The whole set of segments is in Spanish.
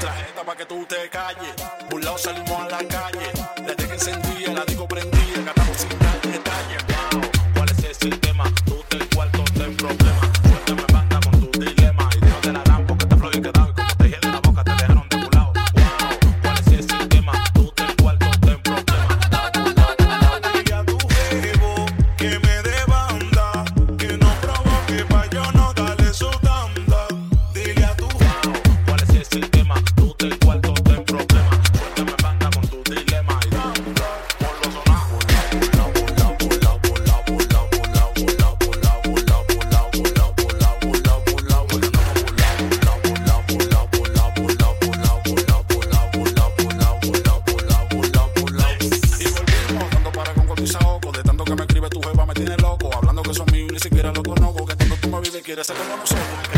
Traje esta pa' que tú te calles. Burlao salimos a la calle. La que encendía, la digo prendida. Cantamos sin dar detalles. Loco. Hablando que son míos y ni siquiera lo conozco. Que cuando tú me vives quieres ser como nosotros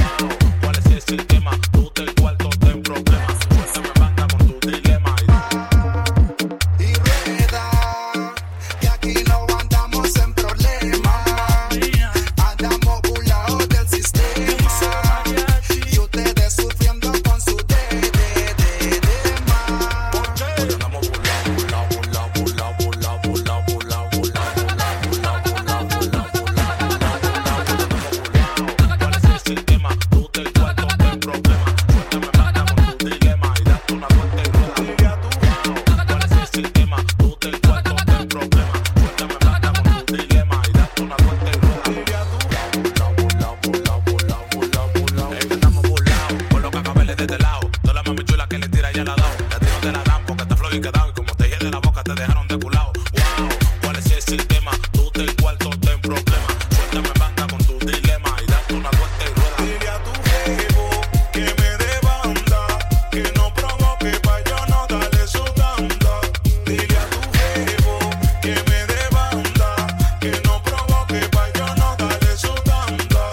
y quedado Y como te hiede la boca te dejaron de culado Wow, ¿cuál es ese tema? Tú te cuarto ten problema Suéltame banda con tu dilema Y date una vuelta y rueda Dile a tu jevo que me dé banda, que no provoque pa' yo no darle su tanda. Dile a tu jevo que me dé banda, que no provoque pa' yo no darle su tanda.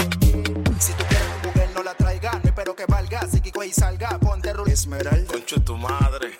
Si tú quieres un mujer no la traiga, no espero que valga, si Kiko y salga, ponte rul Esmeralda. Concho tu madre